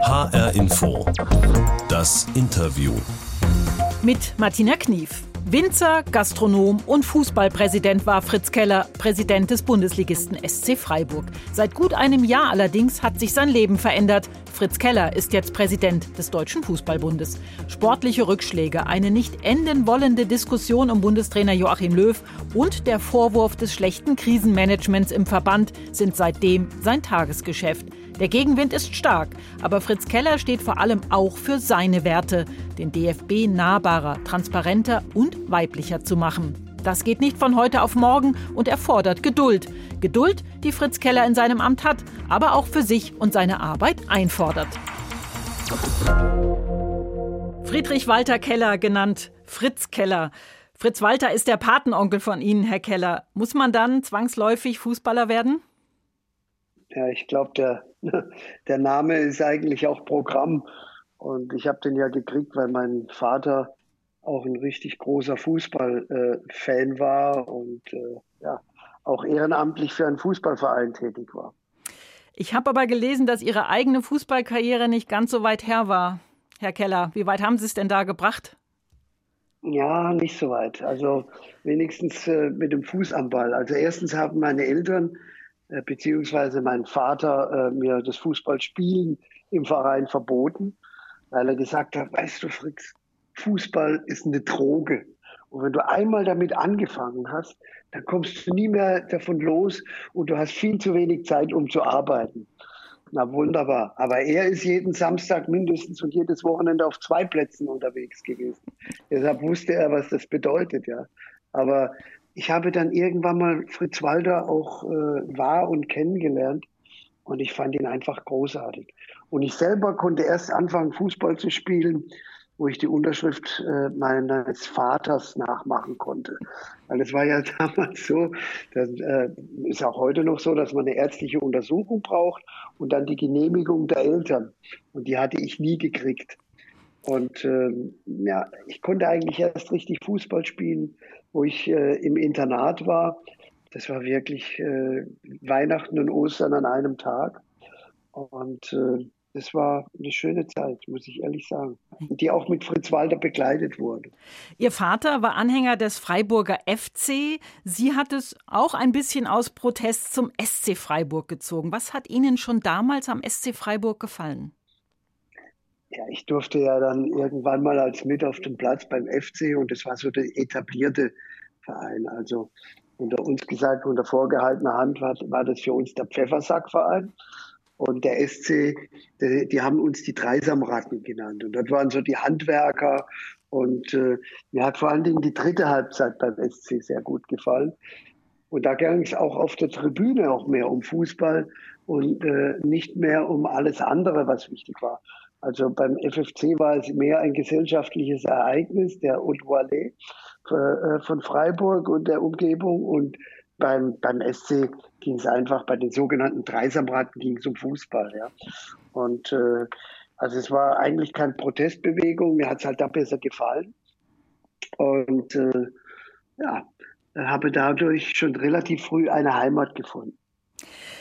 HR Info. Das Interview. Mit Martina Knief. Winzer, Gastronom und Fußballpräsident war Fritz Keller, Präsident des Bundesligisten SC Freiburg. Seit gut einem Jahr allerdings hat sich sein Leben verändert. Fritz Keller ist jetzt Präsident des Deutschen Fußballbundes. Sportliche Rückschläge, eine nicht enden wollende Diskussion um Bundestrainer Joachim Löw und der Vorwurf des schlechten Krisenmanagements im Verband sind seitdem sein Tagesgeschäft. Der Gegenwind ist stark, aber Fritz Keller steht vor allem auch für seine Werte, den DFB nahbarer, transparenter und weiblicher zu machen. Das geht nicht von heute auf morgen und erfordert Geduld. Geduld, die Fritz Keller in seinem Amt hat, aber auch für sich und seine Arbeit einfordert. Friedrich Walter Keller, genannt Fritz Keller. Fritz Walter ist der Patenonkel von Ihnen, Herr Keller. Muss man dann zwangsläufig Fußballer werden? Ja, ich glaube, der, der Name ist eigentlich auch Programm. Und ich habe den ja gekriegt, weil mein Vater auch ein richtig großer Fußballfan äh, war und äh, ja, auch ehrenamtlich für einen Fußballverein tätig war. Ich habe aber gelesen, dass Ihre eigene Fußballkarriere nicht ganz so weit her war. Herr Keller, wie weit haben Sie es denn da gebracht? Ja, nicht so weit. Also wenigstens äh, mit dem Fuß am Ball. Also erstens haben meine Eltern äh, beziehungsweise mein Vater äh, mir das Fußballspielen im Verein verboten, weil er gesagt hat, weißt du, Fritz, Fußball ist eine Droge. Und wenn du einmal damit angefangen hast, dann kommst du nie mehr davon los und du hast viel zu wenig Zeit, um zu arbeiten. Na wunderbar. Aber er ist jeden Samstag mindestens und jedes Wochenende auf zwei Plätzen unterwegs gewesen. Deshalb wusste er, was das bedeutet, ja. Aber ich habe dann irgendwann mal Fritz Walter auch äh, wahr und kennengelernt und ich fand ihn einfach großartig. Und ich selber konnte erst anfangen, Fußball zu spielen, wo ich die Unterschrift äh, meines Vaters nachmachen konnte. Weil es war ja damals so, das äh, ist auch heute noch so, dass man eine ärztliche Untersuchung braucht und dann die Genehmigung der Eltern. Und die hatte ich nie gekriegt. Und ähm, ja, ich konnte eigentlich erst richtig Fußball spielen, wo ich äh, im Internat war. Das war wirklich äh, Weihnachten und Ostern an einem Tag. Und äh, das war eine schöne Zeit, muss ich ehrlich sagen, die auch mit Fritz Walter begleitet wurde. Ihr Vater war Anhänger des Freiburger FC. Sie hat es auch ein bisschen aus Protest zum SC Freiburg gezogen. Was hat Ihnen schon damals am SC Freiburg gefallen? Ja, ich durfte ja dann irgendwann mal als mit auf dem Platz beim FC und das war so der etablierte Verein. Also unter uns gesagt, unter vorgehaltener Hand war, war das für uns der Pfeffersackverein. Und der SC, die, die, haben uns die Dreisamratten genannt. Und dort waren so die Handwerker. Und äh, mir hat vor allen Dingen die dritte Halbzeit beim SC sehr gut gefallen. Und da ging es auch auf der Tribüne auch mehr um Fußball und äh, nicht mehr um alles andere, was wichtig war. Also beim FFC war es mehr ein gesellschaftliches Ereignis, der Haute Vallée äh, von Freiburg und der Umgebung. Und beim, beim SC ging es einfach, bei den sogenannten Dreisamraten ging es um Fußball. Ja. Und äh, also es war eigentlich keine Protestbewegung, mir hat es halt da besser gefallen. Und äh, ja, habe dadurch schon relativ früh eine Heimat gefunden.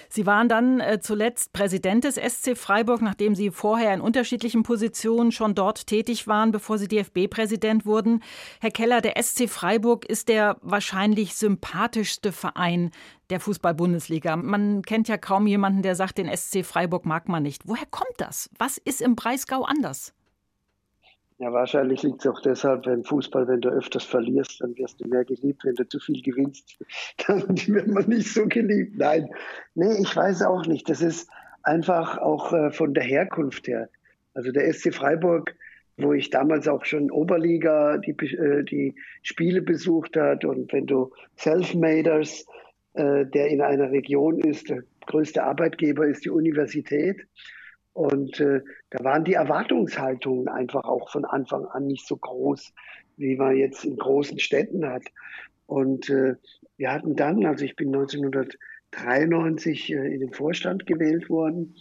Sie waren dann äh, zuletzt Präsident des SC Freiburg, nachdem Sie vorher in unterschiedlichen Positionen schon dort tätig waren, bevor Sie DFB-Präsident wurden. Herr Keller, der SC Freiburg ist der wahrscheinlich sympathischste Verein der Fußball-Bundesliga. Man kennt ja kaum jemanden, der sagt, den SC Freiburg mag man nicht. Woher kommt das? Was ist im Breisgau anders? Ja, wahrscheinlich liegt es auch deshalb, wenn Fußball, wenn du öfters verlierst, dann wirst du mehr geliebt. Wenn du zu viel gewinnst, dann wird man nicht so geliebt. Nein, nee, ich weiß auch nicht. Das ist einfach auch äh, von der Herkunft her. Also der SC Freiburg, wo ich damals auch schon Oberliga die, äh, die Spiele besucht hat und wenn du Self-Maders, äh, der in einer Region ist, der größte Arbeitgeber ist die Universität und äh, da waren die Erwartungshaltungen einfach auch von Anfang an nicht so groß, wie man jetzt in großen Städten hat. Und äh, wir hatten dann, also ich bin 1993 äh, in den Vorstand gewählt worden,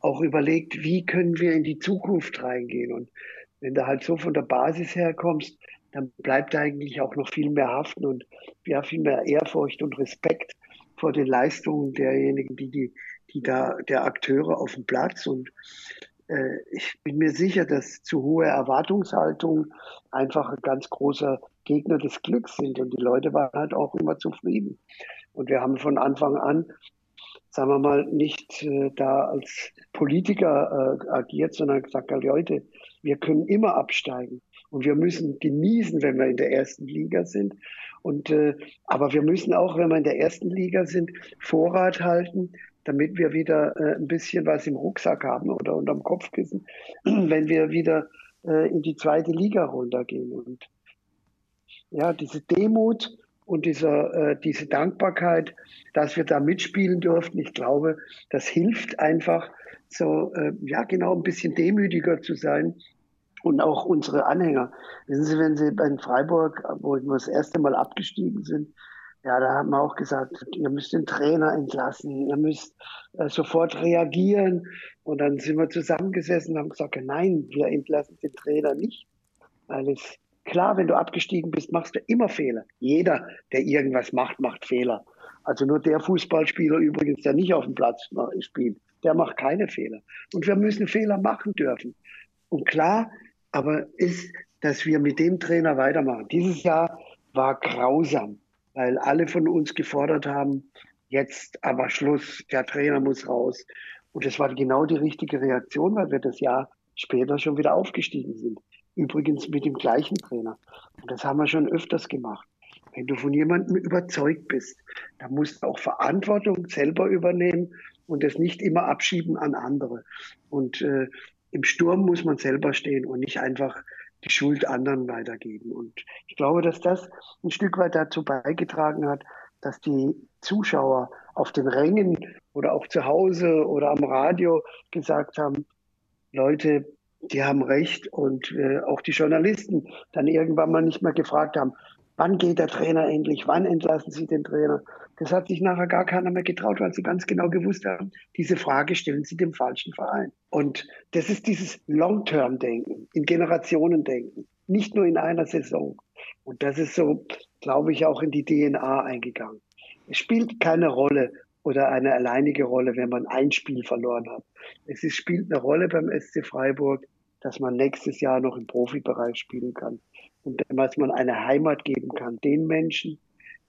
auch überlegt, wie können wir in die Zukunft reingehen. Und wenn du halt so von der Basis herkommst, dann bleibt eigentlich auch noch viel mehr haften und ja, viel mehr Ehrfurcht und Respekt vor den Leistungen derjenigen, die die die da der Akteure auf dem Platz und äh, ich bin mir sicher, dass zu hohe Erwartungshaltung einfach ein ganz großer Gegner des Glücks sind. Und die Leute waren halt auch immer zufrieden. Und wir haben von Anfang an, sagen wir mal, nicht äh, da als Politiker äh, agiert, sondern gesagt, Leute, wir können immer absteigen. Und wir müssen genießen, wenn wir in der ersten Liga sind. Und, äh, aber wir müssen auch, wenn wir in der ersten Liga sind, Vorrat halten, damit wir wieder äh, ein bisschen was im Rucksack haben oder unterm Kopfkissen, wenn wir wieder äh, in die zweite Liga runtergehen. Und ja, diese Demut und dieser, äh, diese Dankbarkeit, dass wir da mitspielen durften, ich glaube, das hilft einfach, so, äh, ja, genau, ein bisschen demütiger zu sein. Und auch unsere Anhänger. Wissen Sie, wenn Sie bei Freiburg, wo wir das erste Mal abgestiegen sind, ja, da haben wir auch gesagt, ihr müsst den Trainer entlassen, ihr müsst äh, sofort reagieren. Und dann sind wir zusammengesessen und haben gesagt, nein, wir entlassen den Trainer nicht. Weil es klar, wenn du abgestiegen bist, machst du immer Fehler. Jeder, der irgendwas macht, macht Fehler. Also nur der Fußballspieler übrigens, der nicht auf dem Platz spielt, der macht keine Fehler. Und wir müssen Fehler machen dürfen. Und klar, aber ist, dass wir mit dem Trainer weitermachen. Dieses Jahr war grausam weil alle von uns gefordert haben, jetzt aber Schluss, der Trainer muss raus. Und das war genau die richtige Reaktion, weil wir das Jahr später schon wieder aufgestiegen sind. Übrigens mit dem gleichen Trainer. Und das haben wir schon öfters gemacht. Wenn du von jemandem überzeugt bist, dann musst du auch Verantwortung selber übernehmen und das nicht immer abschieben an andere. Und äh, im Sturm muss man selber stehen und nicht einfach die Schuld anderen weitergeben. Und ich glaube, dass das ein Stück weit dazu beigetragen hat, dass die Zuschauer auf den Rängen oder auch zu Hause oder am Radio gesagt haben, Leute, die haben recht und äh, auch die Journalisten dann irgendwann mal nicht mehr gefragt haben, Wann geht der Trainer endlich? Wann entlassen Sie den Trainer? Das hat sich nachher gar keiner mehr getraut, weil sie ganz genau gewusst haben, diese Frage stellen sie dem falschen Verein. Und das ist dieses Long-Term-Denken, in Generationen denken, nicht nur in einer Saison. Und das ist so, glaube ich, auch in die DNA eingegangen. Es spielt keine Rolle oder eine alleinige Rolle, wenn man ein Spiel verloren hat. Es ist, spielt eine Rolle beim SC Freiburg, dass man nächstes Jahr noch im Profibereich spielen kann und dass man eine Heimat geben kann den Menschen,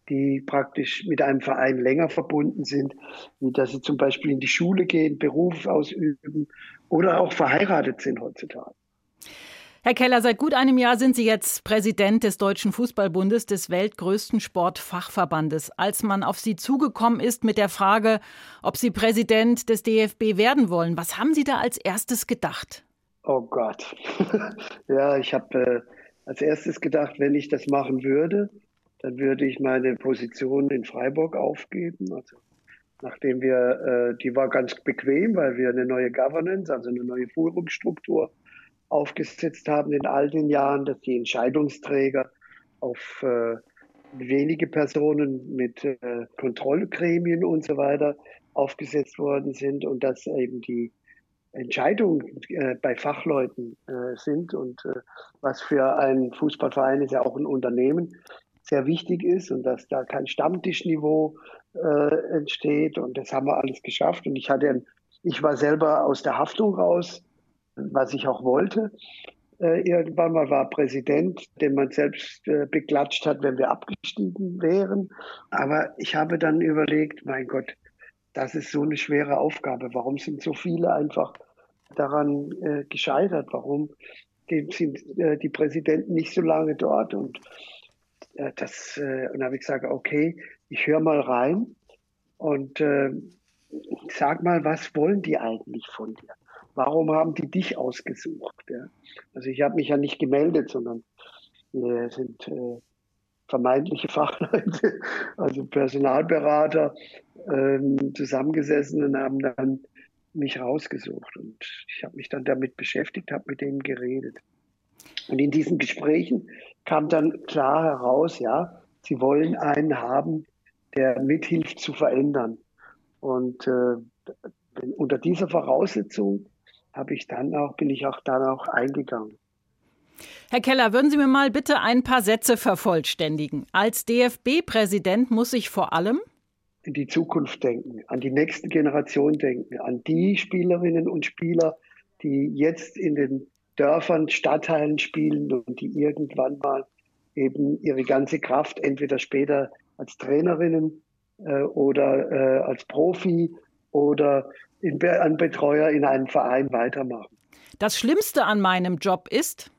die praktisch mit einem Verein länger verbunden sind, wie dass sie zum Beispiel in die Schule gehen, Beruf ausüben oder auch verheiratet sind heutzutage. Herr Keller, seit gut einem Jahr sind Sie jetzt Präsident des Deutschen Fußballbundes, des weltgrößten Sportfachverbandes. Als man auf Sie zugekommen ist mit der Frage, ob Sie Präsident des DFB werden wollen, was haben Sie da als erstes gedacht? Oh Gott. ja, ich habe äh, als erstes gedacht, wenn ich das machen würde, dann würde ich meine Position in Freiburg aufgeben. Also nachdem wir, äh, die war ganz bequem, weil wir eine neue Governance, also eine neue Führungsstruktur aufgesetzt haben in all den Jahren, dass die Entscheidungsträger auf äh, wenige Personen mit äh, Kontrollgremien und so weiter aufgesetzt worden sind und dass eben die Entscheidungen äh, bei Fachleuten äh, sind und äh, was für einen Fußballverein ist ja auch ein Unternehmen sehr wichtig ist und dass da kein Stammtischniveau äh, entsteht und das haben wir alles geschafft und ich hatte, ich war selber aus der Haftung raus, was ich auch wollte. Äh, irgendwann mal war Präsident, den man selbst äh, beklatscht hat, wenn wir abgestiegen wären. Aber ich habe dann überlegt, mein Gott, das ist so eine schwere Aufgabe. Warum sind so viele einfach daran äh, gescheitert? Warum sind äh, die Präsidenten nicht so lange dort? Und das, und habe ich gesagt, okay, ich höre mal rein und sag mal, was wollen die eigentlich von dir? Warum haben die dich ausgesucht? Ja? Also ich habe mich ja nicht gemeldet, sondern wir sind äh, vermeintliche Fachleute, also Personalberater, ähm, zusammengesessen und haben dann mich rausgesucht. Und ich habe mich dann damit beschäftigt, habe mit denen geredet. Und in diesen Gesprächen kam dann klar heraus, ja, sie wollen einen haben, der mithilft zu verändern. Und äh, unter dieser Voraussetzung habe ich dann auch, bin ich auch dann auch eingegangen. Herr Keller, würden Sie mir mal bitte ein paar Sätze vervollständigen? Als DFB-Präsident muss ich vor allem in die Zukunft denken, an die nächste Generation denken, an die Spielerinnen und Spieler, die jetzt in den Dörfern, Stadtteilen spielen und die irgendwann mal eben ihre ganze Kraft entweder später als Trainerinnen äh, oder äh, als Profi oder in, an Betreuer in einem Verein weitermachen. Das Schlimmste an meinem Job ist,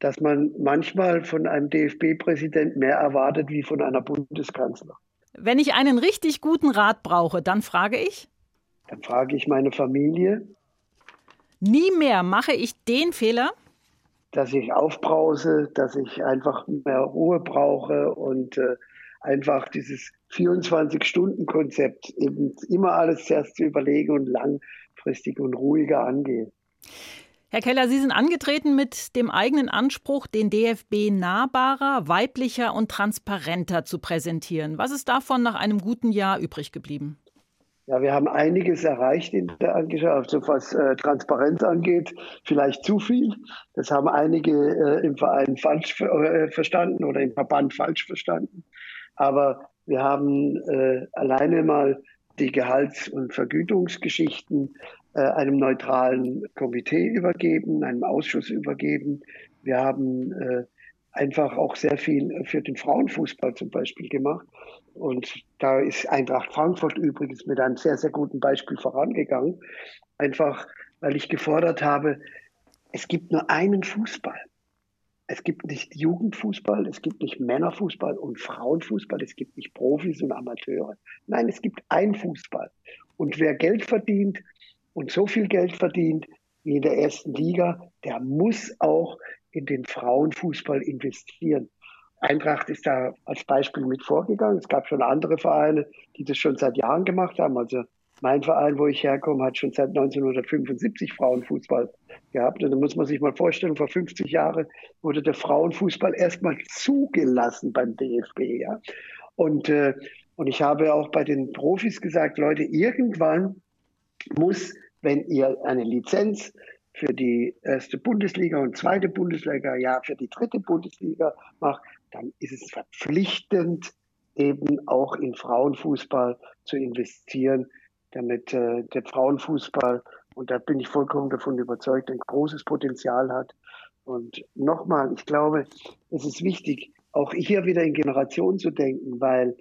dass man manchmal von einem DFB-Präsident mehr erwartet wie von einer Bundeskanzler. Wenn ich einen richtig guten Rat brauche, dann frage ich? Dann frage ich meine Familie. Nie mehr mache ich den Fehler? Dass ich aufbrause, dass ich einfach mehr Ruhe brauche und äh, einfach dieses 24-Stunden-Konzept eben immer alles zuerst zu überlegen und langfristig und ruhiger angehen. Herr Keller, Sie sind angetreten mit dem eigenen Anspruch, den DFB nahbarer, weiblicher und transparenter zu präsentieren. Was ist davon nach einem guten Jahr übrig geblieben? Ja, wir haben einiges erreicht in der Angeschaft, also was äh, Transparenz angeht, vielleicht zu viel. Das haben einige äh, im Verein falsch äh, verstanden oder im Verband falsch verstanden. Aber wir haben äh, alleine mal die Gehalts- und Vergütungsgeschichten äh, einem neutralen Komitee übergeben, einem Ausschuss übergeben. Wir haben äh, einfach auch sehr viel für den Frauenfußball zum Beispiel gemacht. Und da ist Eintracht Frankfurt übrigens mit einem sehr, sehr guten Beispiel vorangegangen. Einfach, weil ich gefordert habe, es gibt nur einen Fußball. Es gibt nicht Jugendfußball, es gibt nicht Männerfußball und Frauenfußball, es gibt nicht Profis und Amateure. Nein, es gibt einen Fußball. Und wer Geld verdient und so viel Geld verdient wie in der ersten Liga, der muss auch in den Frauenfußball investieren. Eintracht ist da als Beispiel mit vorgegangen. Es gab schon andere Vereine, die das schon seit Jahren gemacht haben. Also mein Verein, wo ich herkomme, hat schon seit 1975 Frauenfußball gehabt. Und da muss man sich mal vorstellen, vor 50 Jahren wurde der Frauenfußball erstmal zugelassen beim DFB. Ja? Und, äh, und ich habe auch bei den Profis gesagt, Leute, irgendwann muss, wenn ihr eine Lizenz für die erste Bundesliga und zweite Bundesliga, ja, für die dritte Bundesliga macht, dann ist es verpflichtend, eben auch in Frauenfußball zu investieren damit äh, der Frauenfußball, und da bin ich vollkommen davon überzeugt, ein großes Potenzial hat. Und nochmal, ich glaube, es ist wichtig, auch hier wieder in Generationen zu denken, weil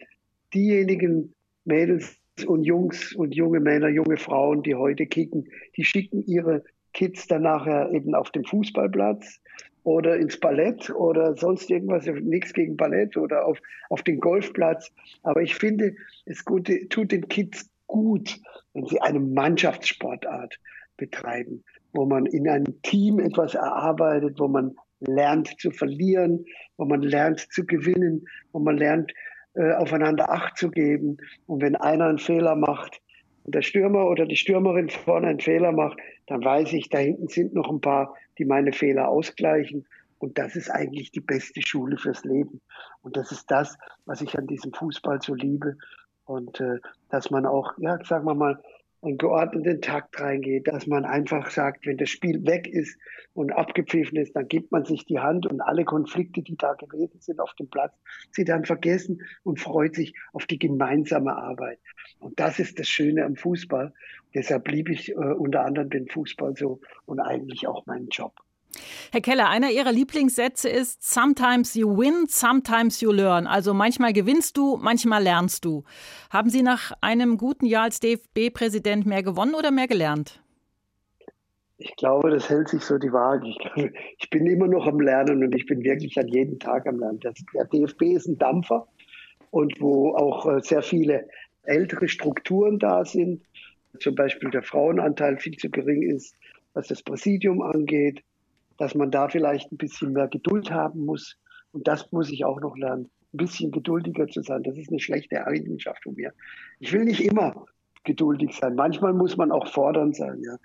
diejenigen Mädels und Jungs und junge Männer, junge Frauen, die heute kicken, die schicken ihre Kids dann nachher eben auf den Fußballplatz oder ins Ballett oder sonst irgendwas, nichts gegen Ballett oder auf, auf den Golfplatz. Aber ich finde, es gute, tut den Kids gut, wenn sie eine Mannschaftssportart betreiben, wo man in einem Team etwas erarbeitet, wo man lernt zu verlieren, wo man lernt zu gewinnen, wo man lernt, äh, aufeinander Acht zu geben. Und wenn einer einen Fehler macht und der Stürmer oder die Stürmerin vorne einen Fehler macht, dann weiß ich, da hinten sind noch ein paar, die meine Fehler ausgleichen. Und das ist eigentlich die beste Schule fürs Leben. Und das ist das, was ich an diesem Fußball so liebe. Und äh, dass man auch, ja, sagen wir mal, einen geordneten Takt reingeht, dass man einfach sagt, wenn das Spiel weg ist und abgepfiffen ist, dann gibt man sich die Hand und alle Konflikte, die da gewesen sind auf dem Platz, sie dann vergessen und freut sich auf die gemeinsame Arbeit. Und das ist das Schöne am Fußball. Deshalb liebe ich äh, unter anderem den Fußball so und eigentlich auch meinen Job. Herr Keller, einer Ihrer Lieblingssätze ist Sometimes you win, sometimes you learn. Also manchmal gewinnst du, manchmal lernst du. Haben Sie nach einem guten Jahr als DFB-Präsident mehr gewonnen oder mehr gelernt? Ich glaube, das hält sich so die Waage. Ich, ich bin immer noch am Lernen und ich bin wirklich an jedem Tag am Lernen. der DFB ist ein Dampfer und wo auch äh, sehr viele ältere Strukturen da sind. Zum Beispiel der Frauenanteil viel zu gering ist, was das Präsidium angeht dass man da vielleicht ein bisschen mehr Geduld haben muss. Und das muss ich auch noch lernen, ein bisschen geduldiger zu sein. Das ist eine schlechte Eigenschaft von mir. Ich will nicht immer geduldig sein. Manchmal muss man auch fordernd sein. Ja.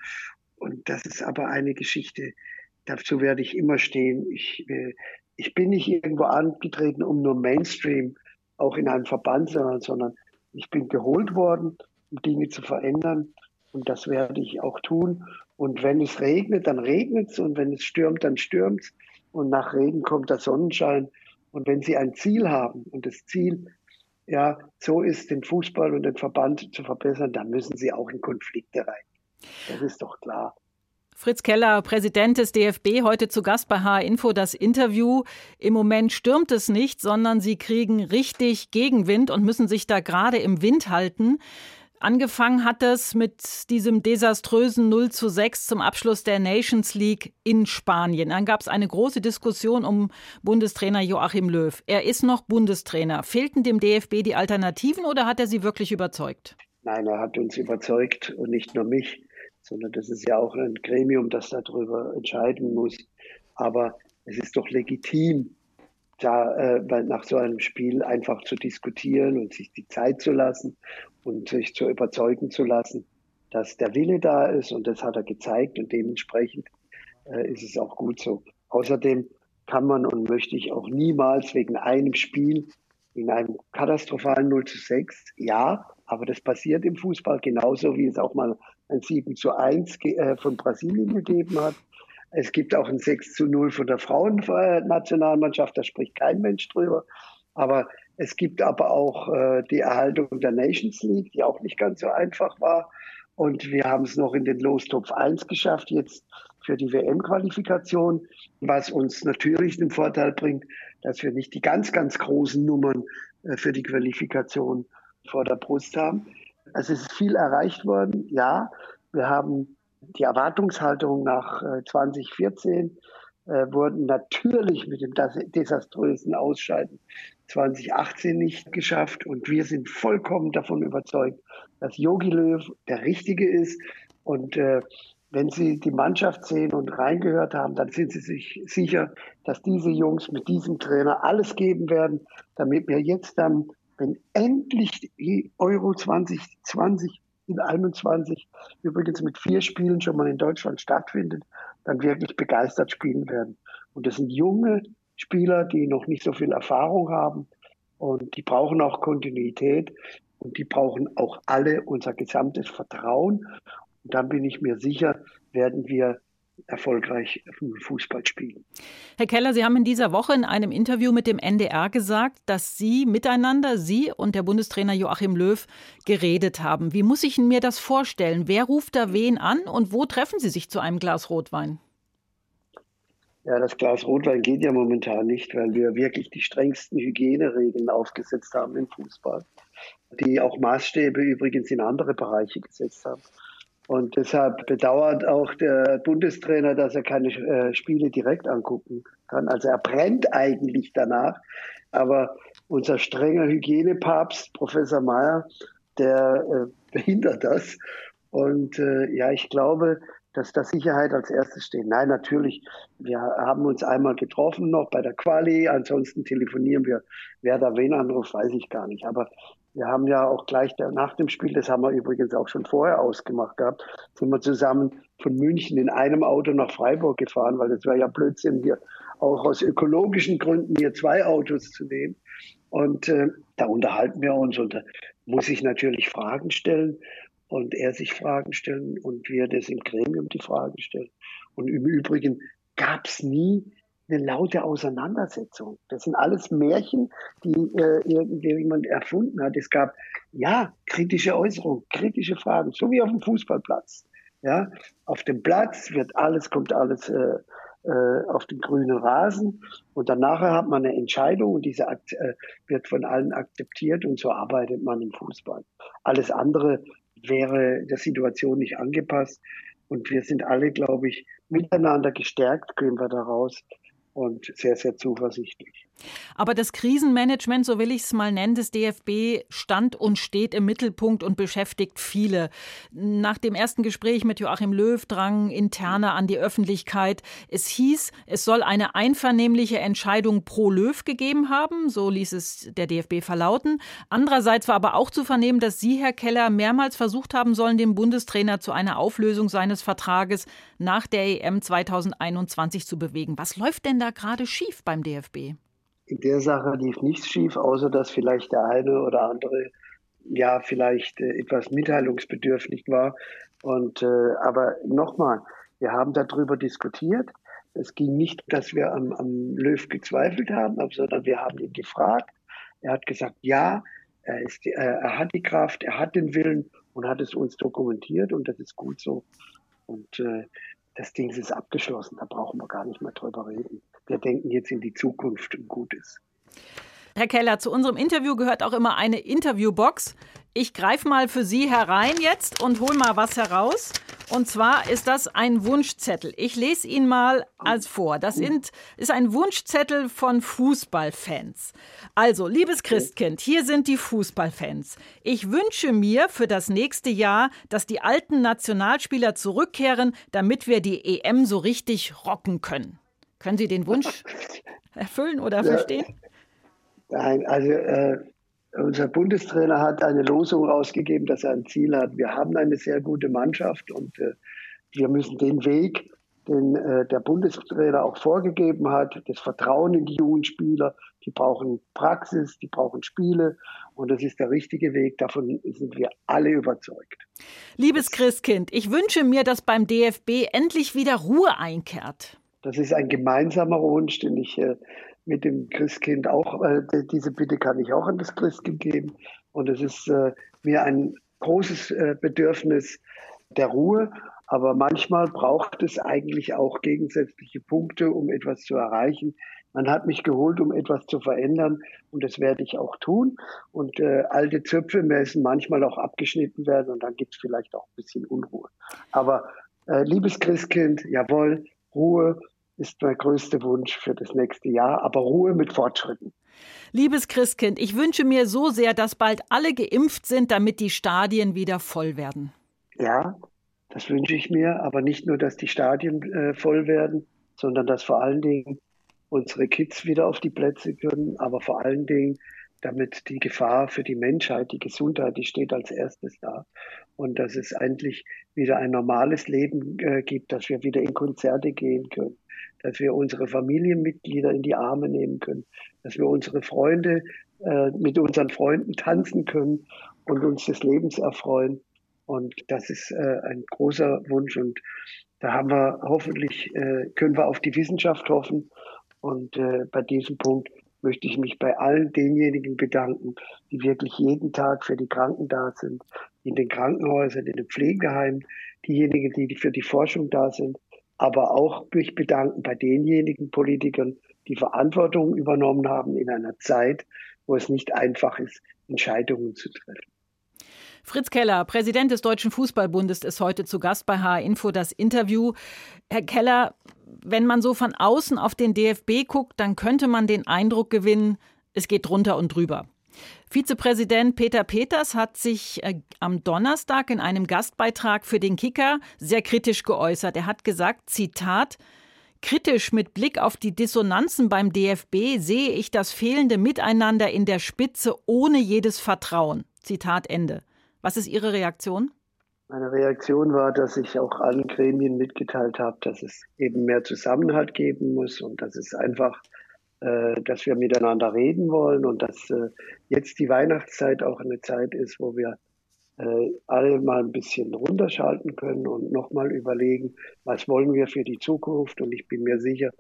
Und das ist aber eine Geschichte, dazu werde ich immer stehen. Ich, äh, ich bin nicht irgendwo angetreten, um nur Mainstream auch in einem Verband zu sein, sondern ich bin geholt worden, um Dinge zu verändern. Und das werde ich auch tun. Und wenn es regnet, dann regnet es. Und wenn es stürmt, dann stürmt es. Und nach Regen kommt der Sonnenschein. Und wenn Sie ein Ziel haben und das Ziel, ja, so ist, den Fußball und den Verband zu verbessern, dann müssen Sie auch in Konflikte rein. Das ist doch klar. Fritz Keller, Präsident des DFB, heute zu Gast bei HR Info das Interview. Im Moment stürmt es nicht, sondern Sie kriegen richtig Gegenwind und müssen sich da gerade im Wind halten. Angefangen hat es mit diesem desaströsen 0 zu 6 zum Abschluss der Nations League in Spanien. Dann gab es eine große Diskussion um Bundestrainer Joachim Löw. Er ist noch Bundestrainer. Fehlten dem DFB die Alternativen oder hat er sie wirklich überzeugt? Nein, er hat uns überzeugt und nicht nur mich sondern das ist ja auch ein Gremium, das darüber entscheiden muss. Aber es ist doch legitim, da äh, nach so einem Spiel einfach zu diskutieren und sich die Zeit zu lassen und sich zu überzeugen zu lassen, dass der Wille da ist und das hat er gezeigt und dementsprechend äh, ist es auch gut so. Außerdem kann man und möchte ich auch niemals wegen einem Spiel in einem katastrophalen 0 zu 6, ja, aber das passiert im Fußball genauso, wie es auch mal ein 7 zu 1 äh, von Brasilien gegeben hat. Es gibt auch ein 6 zu 0 von der Frauennationalmannschaft, da spricht kein Mensch drüber. Aber es gibt aber auch äh, die Erhaltung der Nations League, die auch nicht ganz so einfach war. Und wir haben es noch in den Lostopf 1 geschafft, jetzt für die WM-Qualifikation, was uns natürlich den Vorteil bringt, dass wir nicht die ganz, ganz großen Nummern äh, für die Qualifikation vor der Brust haben. Also es ist viel erreicht worden, ja. Wir haben die Erwartungshaltung nach 2014 äh, äh, wurden natürlich mit dem desaströsen Ausscheiden 2018 nicht geschafft. Und wir sind vollkommen davon überzeugt, dass Yogi Löw der Richtige ist. Und äh, wenn Sie die Mannschaft sehen und reingehört haben, dann sind Sie sich sicher, dass diese Jungs mit diesem Trainer alles geben werden, damit wir jetzt dann wenn endlich die Euro 2020 in 21 übrigens mit vier Spielen schon mal in Deutschland stattfindet, dann wirklich begeistert spielen werden. Und das sind junge Spieler, die noch nicht so viel Erfahrung haben und die brauchen auch Kontinuität und die brauchen auch alle unser gesamtes Vertrauen. Und dann bin ich mir sicher, werden wir erfolgreich Fußball spielen. Herr Keller, Sie haben in dieser Woche in einem Interview mit dem NDR gesagt, dass Sie miteinander, Sie und der Bundestrainer Joachim Löw, geredet haben. Wie muss ich mir das vorstellen? Wer ruft da wen an und wo treffen Sie sich zu einem Glas Rotwein? Ja, das Glas Rotwein geht ja momentan nicht, weil wir wirklich die strengsten Hygieneregeln aufgesetzt haben im Fußball, die auch Maßstäbe übrigens in andere Bereiche gesetzt haben. Und deshalb bedauert auch der Bundestrainer, dass er keine äh, Spiele direkt angucken kann. Also er brennt eigentlich danach. Aber unser strenger Hygienepapst, Professor Mayer, der äh, behindert das. Und äh, ja, ich glaube, dass da Sicherheit als erstes steht. Nein, natürlich, wir haben uns einmal getroffen noch bei der Quali, ansonsten telefonieren wir. Wer da wen anruft, weiß ich gar nicht. Aber wir haben ja auch gleich nach dem Spiel, das haben wir übrigens auch schon vorher ausgemacht gehabt, sind wir zusammen von München in einem Auto nach Freiburg gefahren, weil das wäre ja Blödsinn, hier auch aus ökologischen Gründen hier zwei Autos zu nehmen. Und äh, da unterhalten wir uns und da muss ich natürlich Fragen stellen und er sich Fragen stellen und wir das im Gremium die Fragen stellen. Und im Übrigen gab es nie eine laute Auseinandersetzung. Das sind alles Märchen, die äh, irgendjemand erfunden hat. Es gab, ja, kritische Äußerungen, kritische Fragen, so wie auf dem Fußballplatz. Ja, auf dem Platz wird alles, kommt alles äh, äh, auf den grünen Rasen und danach hat man eine Entscheidung und diese äh, wird von allen akzeptiert und so arbeitet man im Fußball. Alles andere wäre der Situation nicht angepasst und wir sind alle, glaube ich, miteinander gestärkt, gehen wir daraus, und sehr, sehr zuversichtlich. Aber das Krisenmanagement, so will ich es mal nennen, des DFB stand und steht im Mittelpunkt und beschäftigt viele. Nach dem ersten Gespräch mit Joachim Löw drang interner an die Öffentlichkeit. Es hieß, es soll eine einvernehmliche Entscheidung pro Löw gegeben haben, so ließ es der DFB verlauten. Andererseits war aber auch zu vernehmen, dass Sie, Herr Keller, mehrmals versucht haben sollen, den Bundestrainer zu einer Auflösung seines Vertrages nach der EM 2021 zu bewegen. Was läuft denn da gerade schief beim DFB? In der Sache lief nichts schief, außer dass vielleicht der eine oder andere ja vielleicht äh, etwas mitteilungsbedürftig war. Und äh, aber nochmal, wir haben darüber diskutiert. Es ging nicht, dass wir am, am Löw gezweifelt haben, sondern wir haben ihn gefragt. Er hat gesagt, ja, er, ist, äh, er hat die Kraft, er hat den Willen und hat es uns dokumentiert und das ist gut so. Und äh, das Ding ist abgeschlossen, da brauchen wir gar nicht mehr drüber reden. Wir denken jetzt in die Zukunft und gut ist. Herr Keller, zu unserem Interview gehört auch immer eine Interviewbox. Ich greife mal für Sie herein jetzt und hole mal was heraus. Und zwar ist das ein Wunschzettel. Ich lese ihn mal als vor. Das ist ein Wunschzettel von Fußballfans. Also, liebes Christkind, hier sind die Fußballfans. Ich wünsche mir für das nächste Jahr, dass die alten Nationalspieler zurückkehren, damit wir die EM so richtig rocken können. Können Sie den Wunsch erfüllen oder ja. verstehen? Nein, also äh, unser Bundestrainer hat eine Losung rausgegeben, dass er ein Ziel hat. Wir haben eine sehr gute Mannschaft und äh, wir müssen den Weg, den äh, der Bundestrainer auch vorgegeben hat, das Vertrauen in die jungen Spieler, die brauchen Praxis, die brauchen Spiele und das ist der richtige Weg. Davon sind wir alle überzeugt. Liebes Christkind, ich wünsche mir, dass beim DFB endlich wieder Ruhe einkehrt. Das ist ein gemeinsamer Wunsch, den ich äh, mit dem Christkind auch, äh, diese Bitte kann ich auch an das Christkind geben. Und es ist äh, mir ein großes Bedürfnis der Ruhe. Aber manchmal braucht es eigentlich auch gegensätzliche Punkte, um etwas zu erreichen. Man hat mich geholt, um etwas zu verändern und das werde ich auch tun. Und äh, alte Zöpfe müssen manchmal auch abgeschnitten werden und dann gibt es vielleicht auch ein bisschen Unruhe. Aber äh, liebes Christkind, jawohl, Ruhe, ist mein größter Wunsch für das nächste Jahr, aber Ruhe mit Fortschritten. Liebes Christkind, ich wünsche mir so sehr, dass bald alle geimpft sind, damit die Stadien wieder voll werden. Ja, das wünsche ich mir, aber nicht nur, dass die Stadien äh, voll werden, sondern dass vor allen Dingen unsere Kids wieder auf die Plätze können, aber vor allen Dingen, damit die Gefahr für die Menschheit, die Gesundheit, die steht als erstes da. Und dass es endlich wieder ein normales Leben äh, gibt, dass wir wieder in Konzerte gehen können, dass wir unsere Familienmitglieder in die Arme nehmen können, dass wir unsere Freunde äh, mit unseren Freunden tanzen können und uns des Lebens erfreuen. Und das ist äh, ein großer Wunsch. Und da haben wir hoffentlich, äh, können wir auf die Wissenschaft hoffen. Und äh, bei diesem Punkt möchte ich mich bei allen denjenigen bedanken, die wirklich jeden Tag für die Kranken da sind, in den Krankenhäusern, in den Pflegeheimen, diejenigen, die für die Forschung da sind, aber auch mich bedanken bei denjenigen Politikern, die Verantwortung übernommen haben in einer Zeit, wo es nicht einfach ist, Entscheidungen zu treffen. Fritz Keller, Präsident des Deutschen Fußballbundes, ist heute zu Gast bei HR Info das Interview. Herr Keller, wenn man so von außen auf den DFB guckt, dann könnte man den Eindruck gewinnen, es geht drunter und drüber. Vizepräsident Peter Peters hat sich äh, am Donnerstag in einem Gastbeitrag für den Kicker sehr kritisch geäußert. Er hat gesagt, Zitat, Kritisch mit Blick auf die Dissonanzen beim DFB sehe ich das fehlende Miteinander in der Spitze ohne jedes Vertrauen. Zitat Ende. Was ist Ihre Reaktion? Meine Reaktion war, dass ich auch allen Gremien mitgeteilt habe, dass es eben mehr Zusammenhalt geben muss und dass es einfach dass wir miteinander reden wollen und dass äh, jetzt die Weihnachtszeit auch eine Zeit ist, wo wir äh, alle mal ein bisschen runterschalten können und nochmal überlegen, was wollen wir für die Zukunft. Und ich bin mir sicher,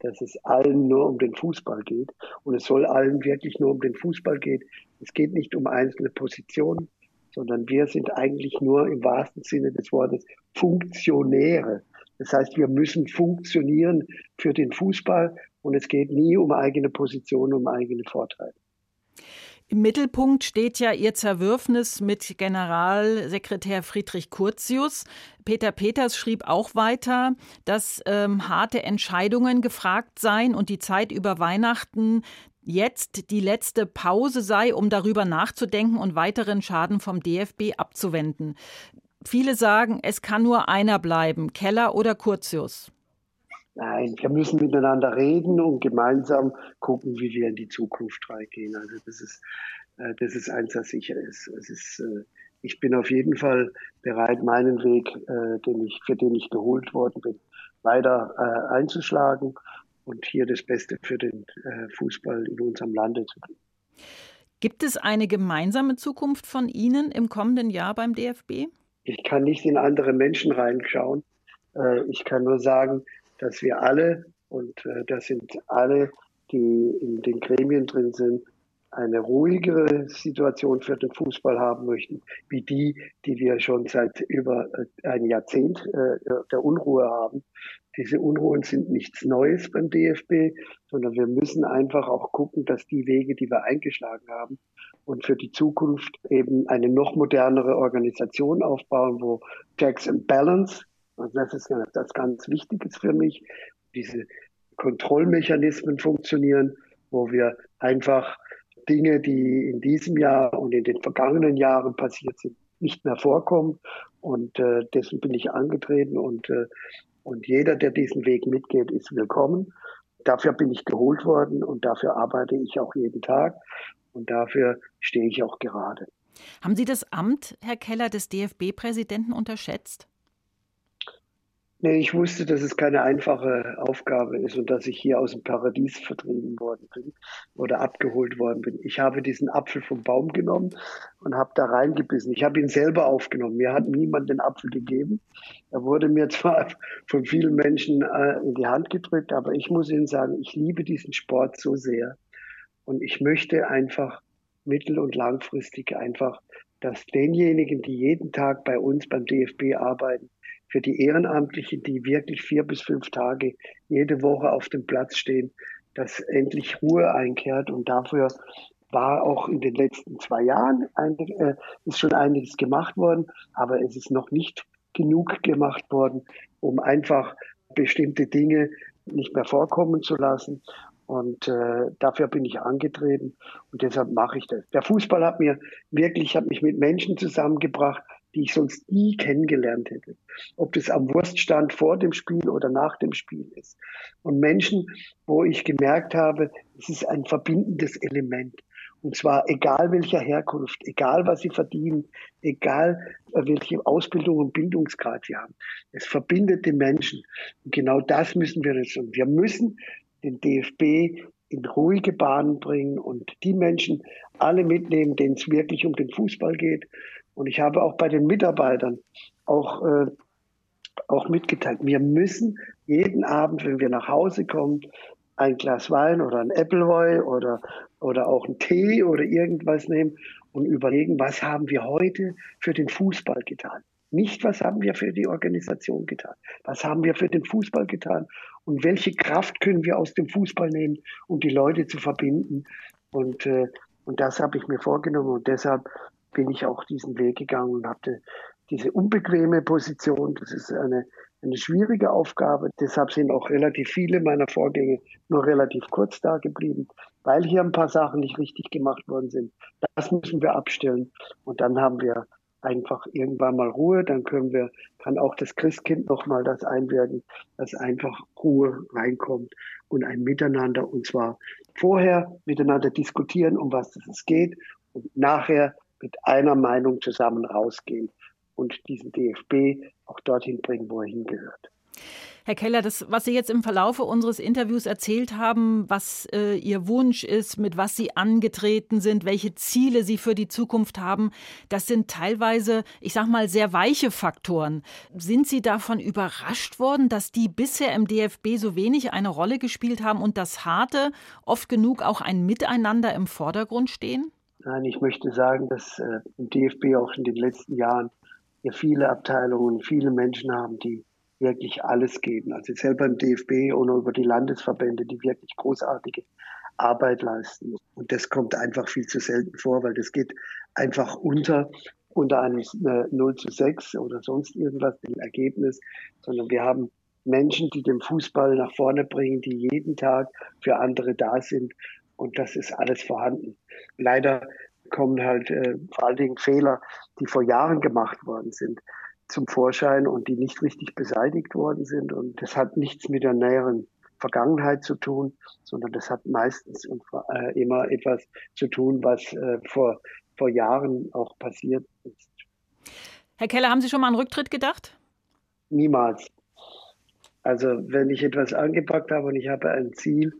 dass es allen nur um den Fußball geht. Und es soll allen wirklich nur um den Fußball gehen. Es geht nicht um einzelne Positionen, sondern wir sind eigentlich nur im wahrsten Sinne des Wortes Funktionäre. Das heißt, wir müssen funktionieren für den Fußball und es geht nie um eigene Position, um eigene Vorteile. Im Mittelpunkt steht ja Ihr Zerwürfnis mit Generalsekretär Friedrich Curtius. Peter Peters schrieb auch weiter, dass ähm, harte Entscheidungen gefragt seien und die Zeit über Weihnachten jetzt die letzte Pause sei, um darüber nachzudenken und weiteren Schaden vom DFB abzuwenden. Viele sagen, es kann nur einer bleiben, Keller oder Curtius. Nein, wir müssen miteinander reden und gemeinsam gucken, wie wir in die Zukunft reingehen. Also das ist, äh, das ist eins, das sicher ist. Es ist äh, ich bin auf jeden Fall bereit, meinen Weg, äh, den ich, für den ich geholt worden bin, weiter äh, einzuschlagen und hier das Beste für den äh, Fußball in unserem Lande zu tun. Gibt es eine gemeinsame Zukunft von Ihnen im kommenden Jahr beim DFB? Ich kann nicht in andere Menschen reinschauen. Ich kann nur sagen, dass wir alle, und äh, das sind alle, die in den Gremien drin sind, eine ruhigere Situation für den Fußball haben möchten, wie die, die wir schon seit über äh, ein Jahrzehnt äh, der Unruhe haben. Diese Unruhen sind nichts Neues beim DFB, sondern wir müssen einfach auch gucken, dass die Wege, die wir eingeschlagen haben und für die Zukunft eben eine noch modernere Organisation aufbauen, wo Checks and Balance, also das ist das ganz Wichtiges für mich, diese Kontrollmechanismen funktionieren, wo wir einfach Dinge, die in diesem Jahr und in den vergangenen Jahren passiert sind, nicht mehr vorkommen. Und äh, dessen bin ich angetreten und, äh, und jeder, der diesen Weg mitgeht, ist willkommen. Dafür bin ich geholt worden und dafür arbeite ich auch jeden Tag und dafür stehe ich auch gerade. Haben Sie das Amt, Herr Keller, des DFB-Präsidenten unterschätzt? Nee, ich wusste, dass es keine einfache Aufgabe ist und dass ich hier aus dem Paradies vertrieben worden bin oder abgeholt worden bin. Ich habe diesen Apfel vom Baum genommen und habe da reingebissen. Ich habe ihn selber aufgenommen. Mir hat niemand den Apfel gegeben. Er wurde mir zwar von vielen Menschen äh, in die Hand gedrückt, aber ich muss Ihnen sagen, ich liebe diesen Sport so sehr. Und ich möchte einfach mittel- und langfristig einfach, dass denjenigen, die jeden Tag bei uns beim DFB arbeiten, für die Ehrenamtlichen, die wirklich vier bis fünf Tage jede Woche auf dem Platz stehen, dass endlich Ruhe einkehrt. Und dafür war auch in den letzten zwei Jahren ein, äh, ist schon einiges gemacht worden, aber es ist noch nicht genug gemacht worden, um einfach bestimmte Dinge nicht mehr vorkommen zu lassen. Und äh, dafür bin ich angetreten und deshalb mache ich das. Der Fußball hat mir wirklich, hat mich mit Menschen zusammengebracht, die ich sonst nie kennengelernt hätte. Ob das am Wurststand vor dem Spiel oder nach dem Spiel ist. Und Menschen, wo ich gemerkt habe, es ist ein verbindendes Element. Und zwar egal welcher Herkunft, egal was sie verdienen, egal äh, welche Ausbildung und Bildungsgrad sie haben. Es verbindet die Menschen. Und genau das müssen wir jetzt. Und wir müssen den DFB in ruhige Bahnen bringen und die Menschen alle mitnehmen, denen es wirklich um den Fußball geht und ich habe auch bei den Mitarbeitern auch, äh, auch mitgeteilt, wir müssen jeden Abend, wenn wir nach Hause kommen, ein Glas Wein oder ein Appleboy oder, oder auch einen Tee oder irgendwas nehmen und überlegen, was haben wir heute für den Fußball getan. Nicht, was haben wir für die Organisation getan. Was haben wir für den Fußball getan? Und welche Kraft können wir aus dem Fußball nehmen, um die Leute zu verbinden? Und, äh, und das habe ich mir vorgenommen. Und deshalb bin ich auch diesen Weg gegangen und hatte diese unbequeme Position. Das ist eine, eine schwierige Aufgabe. Deshalb sind auch relativ viele meiner Vorgänge nur relativ kurz da geblieben, weil hier ein paar Sachen nicht richtig gemacht worden sind. Das müssen wir abstellen. Und dann haben wir einfach irgendwann mal Ruhe, dann können wir, kann auch das Christkind nochmal das einwirken, dass einfach Ruhe reinkommt und ein Miteinander und zwar vorher miteinander diskutieren, um was es geht und nachher mit einer Meinung zusammen rausgehen und diesen DFB auch dorthin bringen, wo er hingehört. Herr Keller, das, was Sie jetzt im Verlaufe unseres Interviews erzählt haben, was äh, Ihr Wunsch ist, mit was Sie angetreten sind, welche Ziele Sie für die Zukunft haben, das sind teilweise, ich sag mal, sehr weiche Faktoren. Sind Sie davon überrascht worden, dass die bisher im DFB so wenig eine Rolle gespielt haben und das Harte oft genug auch ein Miteinander im Vordergrund stehen? Nein, ich möchte sagen, dass äh, im DFB auch in den letzten Jahren hier viele Abteilungen, viele Menschen haben, die wirklich alles geben. Also selber im DFB oder über die Landesverbände, die wirklich großartige Arbeit leisten. Und das kommt einfach viel zu selten vor, weil das geht einfach unter unter einem äh, 0 zu 6 oder sonst irgendwas im Ergebnis, sondern wir haben Menschen, die den Fußball nach vorne bringen, die jeden Tag für andere da sind und das ist alles vorhanden. Leider kommen halt äh, vor allen Dingen Fehler, die vor Jahren gemacht worden sind, zum Vorschein und die nicht richtig beseitigt worden sind. Und das hat nichts mit der näheren Vergangenheit zu tun, sondern das hat meistens und äh, immer etwas zu tun, was äh, vor, vor Jahren auch passiert ist. Herr Keller, haben Sie schon mal an Rücktritt gedacht? Niemals. Also wenn ich etwas angepackt habe und ich habe ein Ziel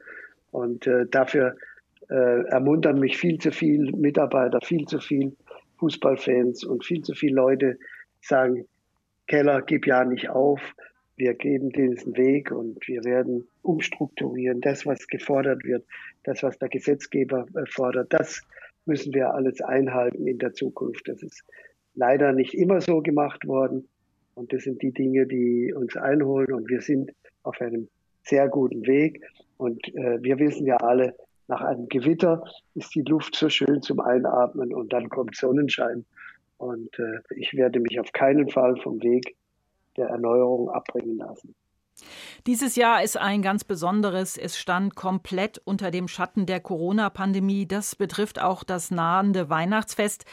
und äh, dafür äh, ermuntern mich viel zu viele Mitarbeiter, viel zu viele Fußballfans und viel zu viele Leute sagen, Keller, gib ja nicht auf. wir geben diesen Weg und wir werden umstrukturieren. Das, was gefordert wird, das, was der Gesetzgeber äh, fordert, das müssen wir alles einhalten in der Zukunft. Das ist leider nicht immer so gemacht worden. Und das sind die Dinge, die uns einholen. Und wir sind auf einem sehr guten Weg. Und äh, wir wissen ja alle, nach einem Gewitter ist die Luft so schön zum Einatmen und dann kommt Sonnenschein. Und äh, ich werde mich auf keinen Fall vom Weg der Erneuerung abbringen lassen. Dieses Jahr ist ein ganz besonderes. Es stand komplett unter dem Schatten der Corona-Pandemie. Das betrifft auch das nahende Weihnachtsfest.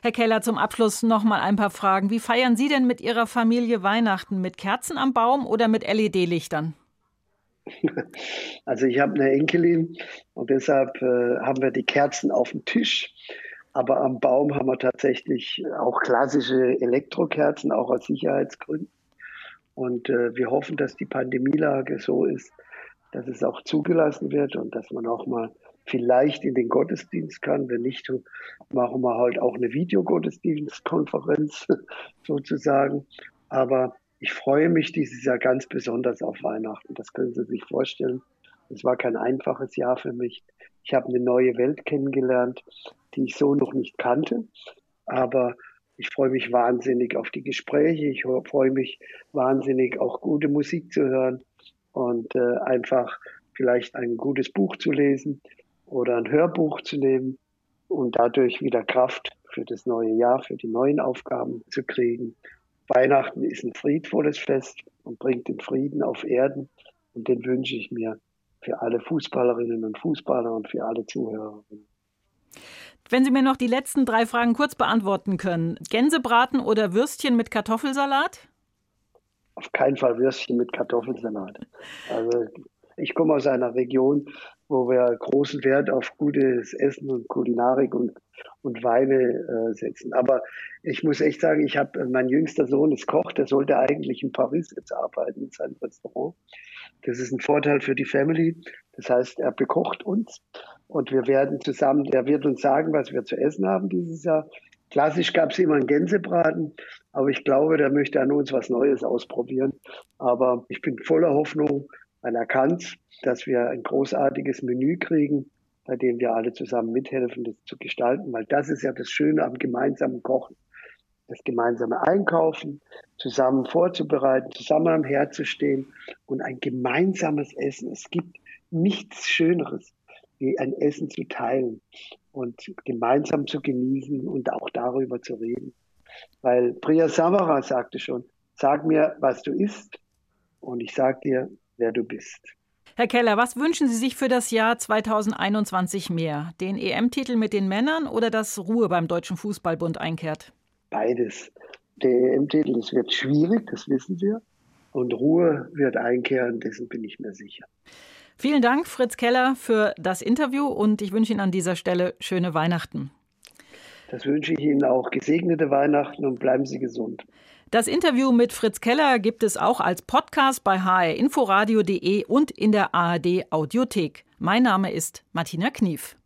Herr Keller, zum Abschluss noch mal ein paar Fragen. Wie feiern Sie denn mit Ihrer Familie Weihnachten? Mit Kerzen am Baum oder mit LED-Lichtern? Also ich habe eine Enkelin und deshalb äh, haben wir die Kerzen auf dem Tisch. Aber am Baum haben wir tatsächlich auch klassische Elektrokerzen, auch aus Sicherheitsgründen. Und äh, wir hoffen, dass die Pandemielage so ist, dass es auch zugelassen wird und dass man auch mal vielleicht in den Gottesdienst kann. Wenn nicht, machen wir halt auch eine Videogottesdienstkonferenz sozusagen. Aber ich freue mich dieses Jahr ganz besonders auf Weihnachten. Das können Sie sich vorstellen. Es war kein einfaches Jahr für mich. Ich habe eine neue Welt kennengelernt, die ich so noch nicht kannte. Aber ich freue mich wahnsinnig auf die Gespräche. Ich freue mich wahnsinnig auch gute Musik zu hören und äh, einfach vielleicht ein gutes Buch zu lesen oder ein Hörbuch zu nehmen und dadurch wieder Kraft für das neue Jahr, für die neuen Aufgaben zu kriegen. Weihnachten ist ein friedvolles Fest und bringt den Frieden auf Erden und den wünsche ich mir für alle Fußballerinnen und Fußballer und für alle Zuhörerinnen. Wenn Sie mir noch die letzten drei Fragen kurz beantworten können. Gänsebraten oder Würstchen mit Kartoffelsalat? Auf keinen Fall Würstchen mit Kartoffelsalat. Also ich komme aus einer Region, wo wir großen Wert auf gutes Essen und Kulinarik und, und Weine äh, setzen. Aber ich muss echt sagen, ich habe, mein jüngster Sohn ist Koch, der sollte eigentlich in Paris jetzt arbeiten, in seinem Restaurant. Das ist ein Vorteil für die Family. Das heißt, er bekocht uns und wir werden zusammen, er wird uns sagen, was wir zu essen haben dieses Jahr. Klassisch gab es immer einen Gänsebraten, aber ich glaube, der möchte an uns was Neues ausprobieren. Aber ich bin voller Hoffnung, weil er kann dass wir ein großartiges Menü kriegen, bei dem wir alle zusammen mithelfen, das zu gestalten, weil das ist ja das Schöne am gemeinsamen Kochen. Das gemeinsame Einkaufen, zusammen vorzubereiten, zusammen am Herd zu stehen und ein gemeinsames Essen. Es gibt nichts Schöneres, wie ein Essen zu teilen und gemeinsam zu genießen und auch darüber zu reden. Weil Priya Samara sagte schon, sag mir, was du isst und ich sag dir, wer du bist. Herr Keller, was wünschen Sie sich für das Jahr 2021 mehr? Den EM-Titel mit den Männern oder dass Ruhe beim Deutschen Fußballbund einkehrt? Beides. Der EM-Titel, das wird schwierig, das wissen wir. Und Ruhe wird einkehren, dessen bin ich mir sicher. Vielen Dank, Fritz Keller, für das Interview und ich wünsche Ihnen an dieser Stelle schöne Weihnachten. Das wünsche ich Ihnen auch. Gesegnete Weihnachten und bleiben Sie gesund. Das Interview mit Fritz Keller gibt es auch als Podcast bei hrinforadio.de und in der ARD Audiothek. Mein Name ist Martina Knief.